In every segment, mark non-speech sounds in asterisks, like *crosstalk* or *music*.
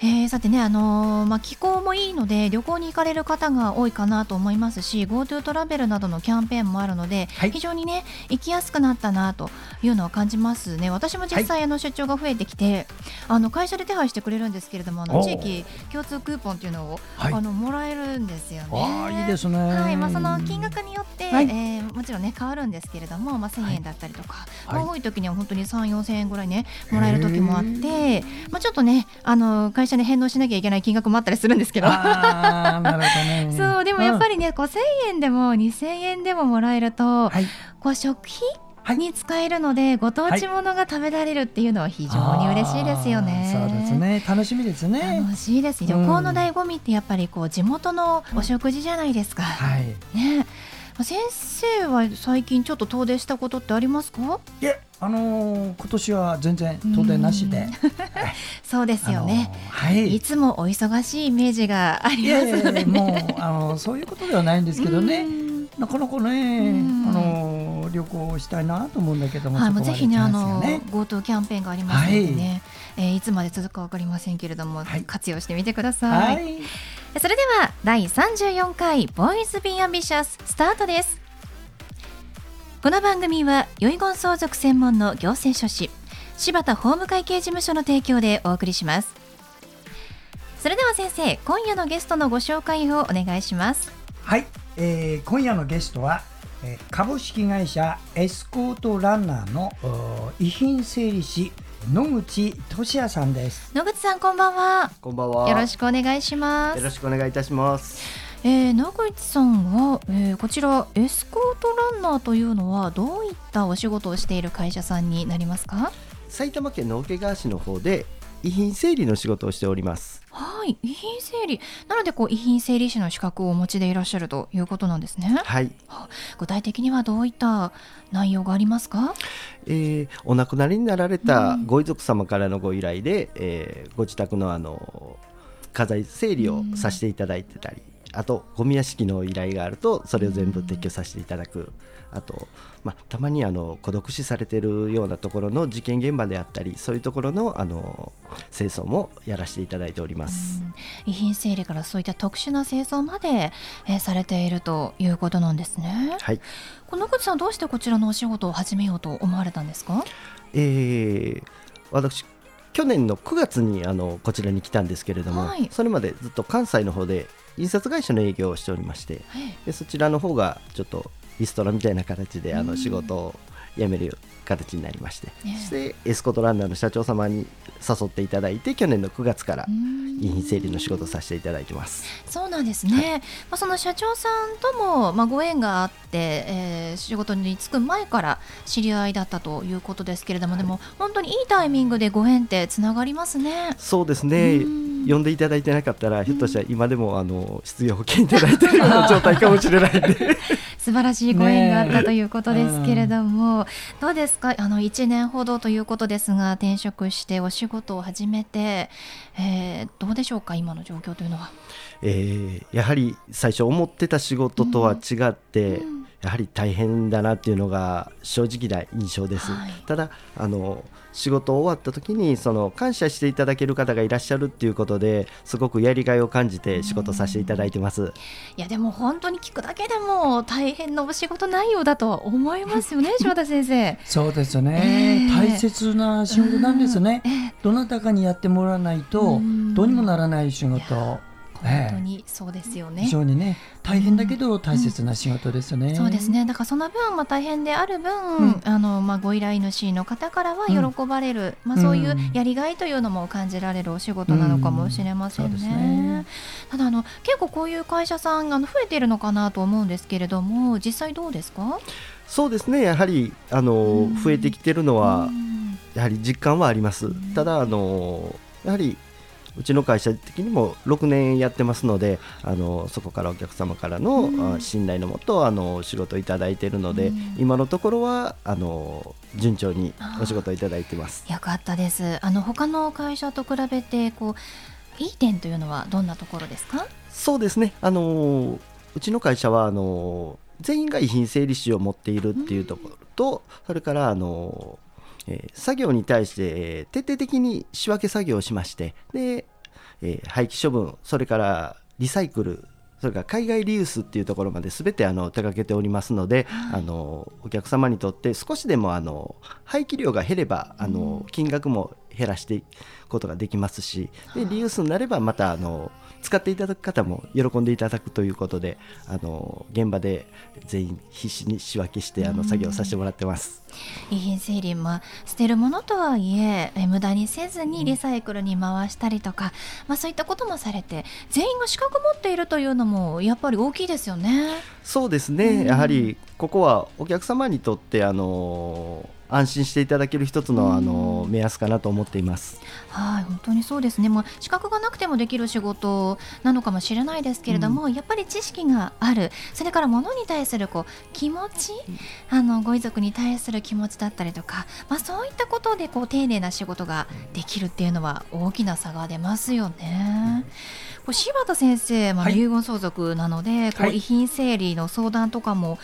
えー、さてね、あのー、まあ、気候もいいので旅行に行かれる方が多いかなと思いますし GoTo トラベルなどのキャンペーンもあるので、はい、非常にね行きやすくなったなというのは感じますね。私も実際、あの出張が増えてきて、あの会社で手配してくれるんですけれどもあの地域共通クーポンっていうのを、はい、あのもらえるんですよね。あいいですね、はい。まあ、その金額によって、はい、えー、もちろんね変わるんですけれども、まあ、1000円だったりとか、はい、多い時には本当に3 4 0 0円ぐらいねもらえる時もあって、まあ、ちょっとねあの会社で返納しなきゃいけない金額もあったりするんですけどね、*laughs* そうでもやっぱりね、うん、1000円でも2000円でももらえると、はい、こう食費に使えるので、ご当地ものが食べられるっていうのは非常に嬉しいですよね。そうですね。楽しみですね。楽しいです。旅行の醍醐味ってやっぱりこう地元のお食事じゃないですか。はい。ね。先生は最近ちょっと遠出したことってありますか？いえ、あのー、今年は全然遠出なしで。そうですよね、はい。いつもお忙しいイメージがありますね。もうあのそういうことではないんですけどね。なかなかね、あの旅行したいなと思うんだけども、はい、もうぜひねあの GoTo キャンペーンがありますのでね、はい、えー、いつまで続くかわかりませんけれども、はい、活用してみてください。はい、それでは第34回ボーイズビーアンビシャススタートです。この番組は遺言相続専門の行政書士柴田法務会計事務所の提供でお送りします。それでは先生、今夜のゲストのご紹介をお願いします。はい、えー、今夜のゲストは、えー、株式会社エスコートランナーの遺品整理士野口俊也さんです。野口さんこんばんは。こんばんは。よろしくお願いします。よろしくお願いいたしますえー、野口さんは、えー、こちらエスコートランナーというのはどういったお仕事をしている会社さんになりますか？埼玉県の桶川市の方で遺品整理の仕事をしております。はい遺品整理。なのでこう遺品整理士の資格をお持ちでいらっしゃるということなんですね。はい。具体的にはどういった内容がありますか、えー、お亡くなりになられたご遺族様からのご依頼で、うん、えー、ご自宅のあの家財整理をさせていただいてたり、うん、あとゴミ屋敷の依頼があるとそれを全部撤去させていただく、あと、まあ、たまにあの孤独死されてるようなところの事件現場であったりそういうところのあの清掃もやらせていただいております。遺品整理からそういった特殊な清掃まで、えー、されているということなんですね。はい。この口さんどうしてこちらのお仕事を始めようと思われたんですか、えー、私去年の9月にあのこちらに来たんですけれども、はい、それまでずっと関西の方で印刷会社の営業をしておりまして、はい、でそちらの方がちょっとリストラみたいな形であの仕事を辞める形になりまして、そしてエスコートランナーの社長様に誘っていただいて去年の9月から遺品整理の仕事をさせていただいてます。そうなんですね、はい、まあ、その社長さんとも、まあ、ご縁があって、えー、仕事に就く前から知り合いだったということですけれども、はい、でも本当にいいタイミングでご縁ってつながりますね。そうですね。呼んでいただいてなかったらひょっとしたら今でもあの失業保険いただいているような状態かもしれないんで素晴らしいご縁があったということですけれども、どうですか？あの1年ほどということですが転職してお仕事を始めて、えー、どうでしょうか？今の状況というのは。えー、やはり最初思ってた仕事とは違って、うんうん、やはり大変だなっていうのが正直な印象です。はい、ただあの仕事終わった時にその感謝していただける方がいらっしゃるっていうことですごくやりがいを感じて仕事させていただいてます。いやでも本当に聞くだけでも大変なお仕事内容だとは思いますよね柴田先生。そうですね、えー、大切な仕事なんですね。どなたかにやってもらわないとどうにもならない仕事。本当にそうですよね。非常にね大変だけど大切な仕事ですね。うん、そうですね。だからその分まあ大変である分、うん、あのまあご依頼主の方からは喜ばれる、まあそういうやりがいというのも感じられるお仕事なのかもしれませんね。ねただあの結構こういう会社さんあの増えているのかなと思うんですけれども、実際どうですか？そうですね。やはりあの増えてきてるのは。やはり実感はあります。ただあのやはりうちの会社的にも6年やってますのであのそこからお客様からの信頼のもとあの仕事をいただいているので、今のところはあの順調にお仕事をいただいてます。よかったです。あの他の会社と比べてこういい点というのはどんなところですか？そうですね。あのうちの会社はあの全員が遺品整理士を持っているっていうところと、それからあのえー、作業に対して、えー、徹底的に仕分け作業をしましてで、えー、廃棄処分それからリサイクルそれから海外リユースっていうところまで全てあの手掛けておりますので、はい、あのお客様にとって少しでもあの廃棄量が減ればあの金額も減らしていくことができますしでリユースになればまたあの使っていただく方も喜んでいただくということであの現場で全員必死に仕分けしてあの作業させてもらってます。遺品整理、まあ、捨てるものとはいえ無駄にせずにリサイクルに回したりとか、まあ、そういったこともされて全員が資格持っているというのもやっぱり大きいですよね。そうですね、やはりここはお客様にとってあの安心していただける一つのあの目安かなと思っています。はい、本当にそうですね。もう資格がなくてもできる仕事なのかもしれないですけれども、うん、やっぱり知識がある、それから物に対するこう気持ち、あのご遺族に対する気持ちだったりとか、まあそういったことでこう丁寧な仕事ができるっていうのは大きな差が出ますよね。こう柴田先生、まあ、遺言相続なので、はい、こう遺品整理の相談とかも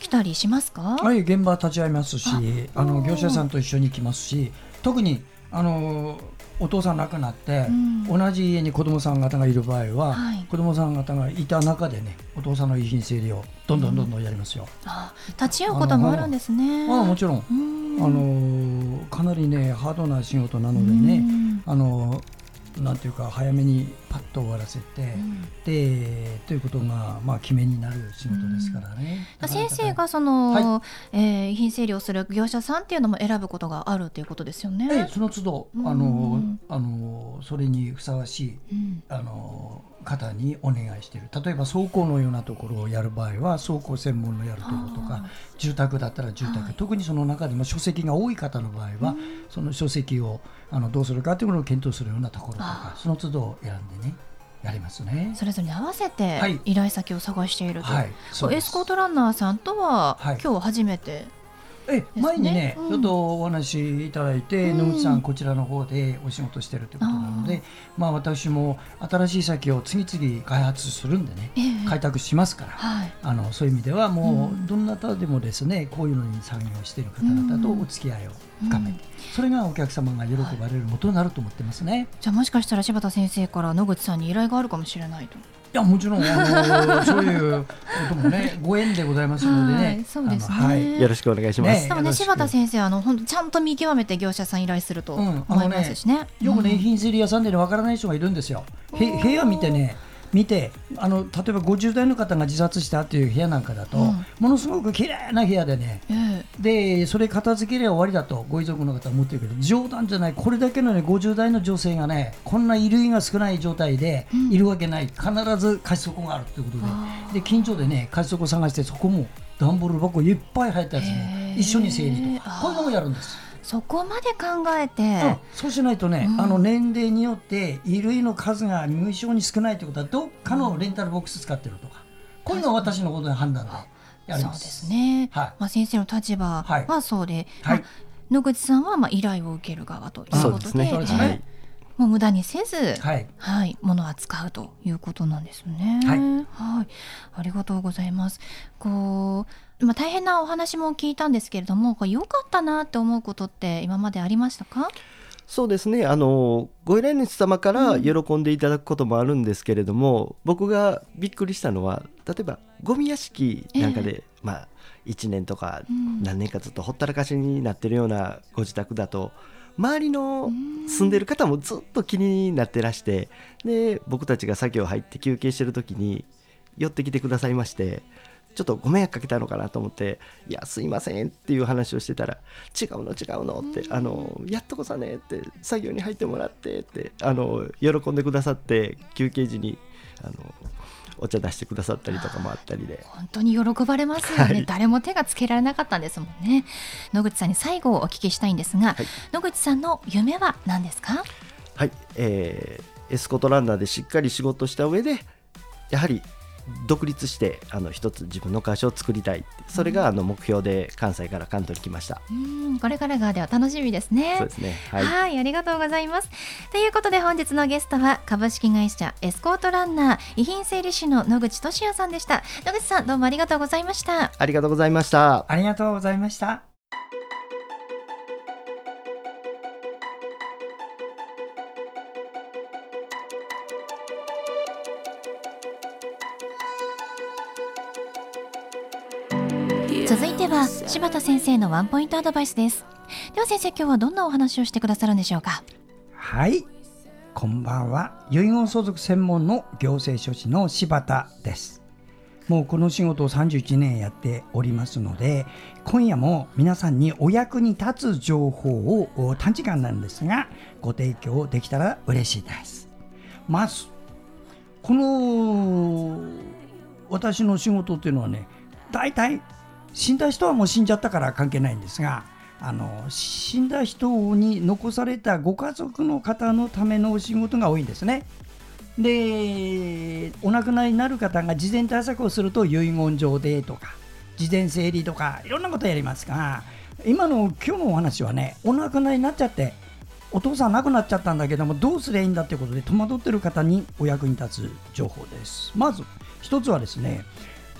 来たりしますか？はい現場立ち会いますしあの業者さんと一緒に行きますし特にあのお父さん亡くなって、うん、同じ家に子供さん方がいる場合は、はい、子供さん方がいた中でねお父さんの遺品整理をどんどんどんどんやりますよ。うん、あ立ち会うこともあるんですね。あもちろん、あのかなりねハードな仕事なのでね、あのなんていうか早めにパッと終わらせて、うん、でということがまあ決めになる仕事ですからね。うん、先生がその、はい、えー、遺品整理をする業者さんっていうのも選ぶことがあるということですよね。えその都度、あのあのそれにふさわしい、あの方にお願いしている。例えば倉庫のようなところをやる場合は倉庫専門のやるところとか住宅だったら住宅、はい、特にその中でも書籍が多い方の場合は、その書籍をあのどうするかというのを検討するようなところとかその都度選んでねやりますね。それぞれに合わせて依頼先を探していると、はい。はい、エスコートランナーさんとは、今日初めてえ前にね、ちょっとお話いただいて、野口さんこちらの方でお仕事してるということなので、まあ私も新しい先を次々開発するんでね、開拓しますから、あのそういう意味ではもうどなたでもですねこういうのに参与している方々とお付き合いを深めて、それがお客様が喜ばれる元になると思ってますね。じゃあもしかしたら柴田先生から野口さんに依頼があるかもしれないと。いやもちろんあの *laughs* そういうこともねご縁でございますのでね、はい、そうですね、はい、よろしくお願いします。ね、ね柴田先生あの本当ちゃんと見極めて業者さん依頼すると思いますしね。うん、ねよくね品整理屋さんでねわからない人がいるんですよ。へ部屋見てね。見てあの例えば50代の方が自殺したっていう部屋なんかだと、うん、ものすごく綺麗な部屋でね、えー、でそれ片付ければ終わりだとご遺族の方は思ってるけど冗談じゃない。これだけの、ね、50代の女性がねこんな衣類が少ない状態でいるわけない、うん、必ず貸し底があるということで。で近所でね貸し底探してそこも段ボール箱いっぱい入ったやつも一緒に整理とか。こういうのもやるんです。そこまで考えて、うん、そうしないとね、うん、あの年齢によって衣類の数が無償に少ないということはどっかのレンタルボックス使ってるとか、こういうのは私のことで判断でやります。そうですね、はい、まあ、先生の立場はそうで、はい、まあ、野口さんはまあ依頼を受ける側ということで。ね。はい。もう無駄にせず、はい、はい、ものは使うということなんですね。はい、はい、ありがとうございます。こうまあ、大変なお話も聞いたんですけれどもこれ良かったなって思うことって今までありましたか？そうですね。あのご依頼主様から喜んでいただくこともあるんですけれども、うん、僕がびっくりしたのは例えばゴミ屋敷なんかで、えー、まあ1年とか何年かずっとほったらかしになってるようなご自宅だと、周りの住んでる方もずっと気になってらしてで僕たちが作業入って休憩してる時に寄ってきてくださいましてちょっとご迷惑かけたのかなと思って「いやすいません」っていう話をしてたら「違うの違うの」って「あのやっとこさね」って作業に入ってもらってってあの喜んでくださって休憩時にあのお茶出してくださったりとかもあったりで。本当に喜ばれますよね、はい、誰も手がつけられなかったんですもんね。野口さんに最後お聞きしたいんですが、はい、野口さんの夢は何ですか？はい、えー、エスコートランナーでしっかり仕事した上でやはり独立してあの一つ自分の会社を作りたい。それがあの目標で関西から関東に来ました。うんこれからがでは楽しみですね。そうですね。はい。ありがとうございます。ということで本日のゲストは株式会社エスコートランナー遺品整理士の野口俊也さんでした。野口さんどうもありがとうございました。ありがとうございました。ありがとうございました続いては柴田先生のワンポイントアドバイスです。では先生今日はどんなお話をしてくださるんでしょうか？はい。こんばんは。遺言相続専門の行政書士の柴田です。もうこの仕事を31年やっておりますので今夜も皆さんにお役に立つ情報を短時間なんですがご提供できたら嬉しいです。まずこの私の仕事っていうのはね大体死んだ人はもう死んじゃったから関係ないんですがあの死んだ人に残されたご家族の方のためのお仕事が多いんですね。でお亡くなりになる方が事前対策をすると遺言状でとか事前整理とかいろんなことやりますが今の今日のお話はねお亡くなりになっちゃってお父さん亡くなっちゃったんだけどもどうすりゃいいんだってことで戸惑ってる方にお役に立つ情報ですまず一つはですね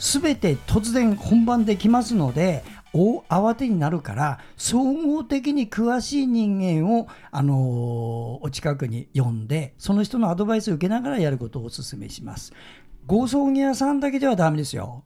全て突然本番できますので大慌てになるから総合的に詳しい人間を、あのー、お近くに呼んでその人のアドバイスを受けながらやることをお勧めします。ご葬儀屋さんだけではダメですよ。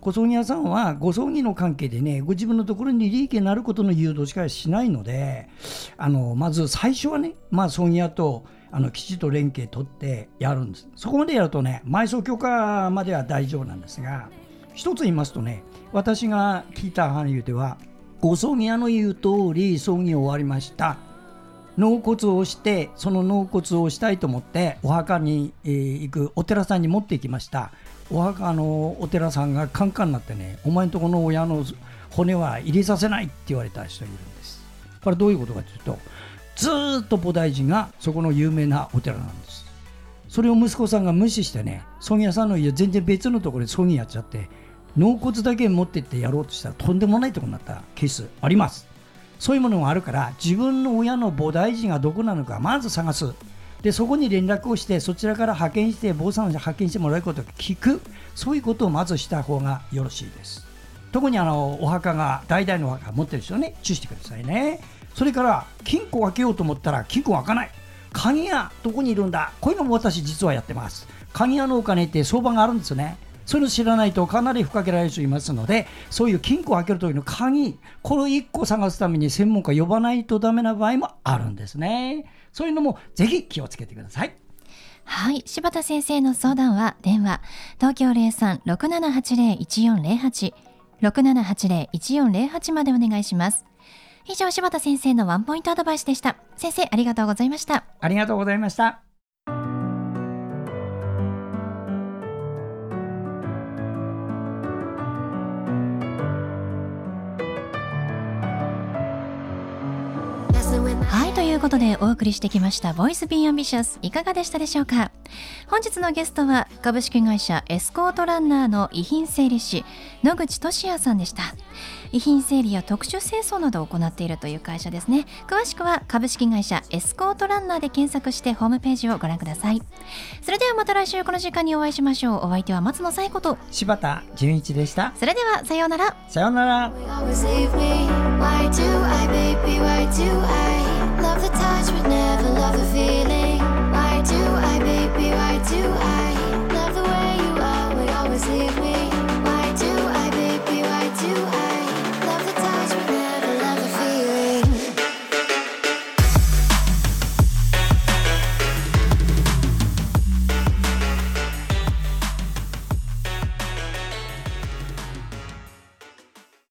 ご葬儀屋さんはご葬儀の関係でねご自分のところに利益になることの誘導しかしないのであのまず最初はね、まあ、葬儀屋とあのきちっと連携取ってやるんです。そこまでやるとね埋葬許可までは大丈夫なんですが一つ言いますとね私が聞いた範囲ではご葬儀屋の言う通り葬儀終わりました。納骨をしてその納骨をしたいと思ってお墓に、行くお寺さんに持っていきました。お墓のお寺さんがカンカンになってねお前んとこの親の骨は入れさせないって言われた人がいるんです。これどういうことかというとずっと菩提寺がそこの有名なお寺なんです。それを息子さんが無視してね葬儀屋さんの家全然別のところで葬儀やっちゃって納骨だけ持ってってやろうとしたらとんでもないとこになったケースあります。そういうものがあるから自分の親の菩提寺がどこなのかまず探す。でそこに連絡をしてそちらから派遣して坊さんを派遣してもらうことを聞く。そういうことをまずした方がよろしいです。特にあのお墓が代々のお墓持ってる人ね注意してくださいね。それから金庫を開けようと思ったら金庫開かない。鍵屋どこにいるんだ。こういうのも私実はやってます。鍵屋のお金って相場があるんですよね。そういうの知らないとかなりふかけられる人いますのでそういう金庫を開ける時の鍵これを1個探すために専門家呼ばないとダメな場合もあるんですね。そういうのもぜひ気をつけてください。はい。柴田先生の相談は、電話、東京03-6780-1408、6780-1408までお願いします。以上、柴田先生のワンポイントアドバイスでした。先生、ありがとうございました。ありがとうございました。はい、ということでお送りしてきました Voice Be Ambitious いかがでしたでしょうか？本日のゲストは株式会社エスコートランナーの遺品整理士野口俊也さんでした。遺品整理や特殊清掃などを行っているという会社ですね。詳しくは株式会社エスコートランナーで検索してホームページをご覧ください。それではまた来週この時間にお会いしましょう。お相手は松野紗友子と柴田純一でした。それではさようなら。さようなら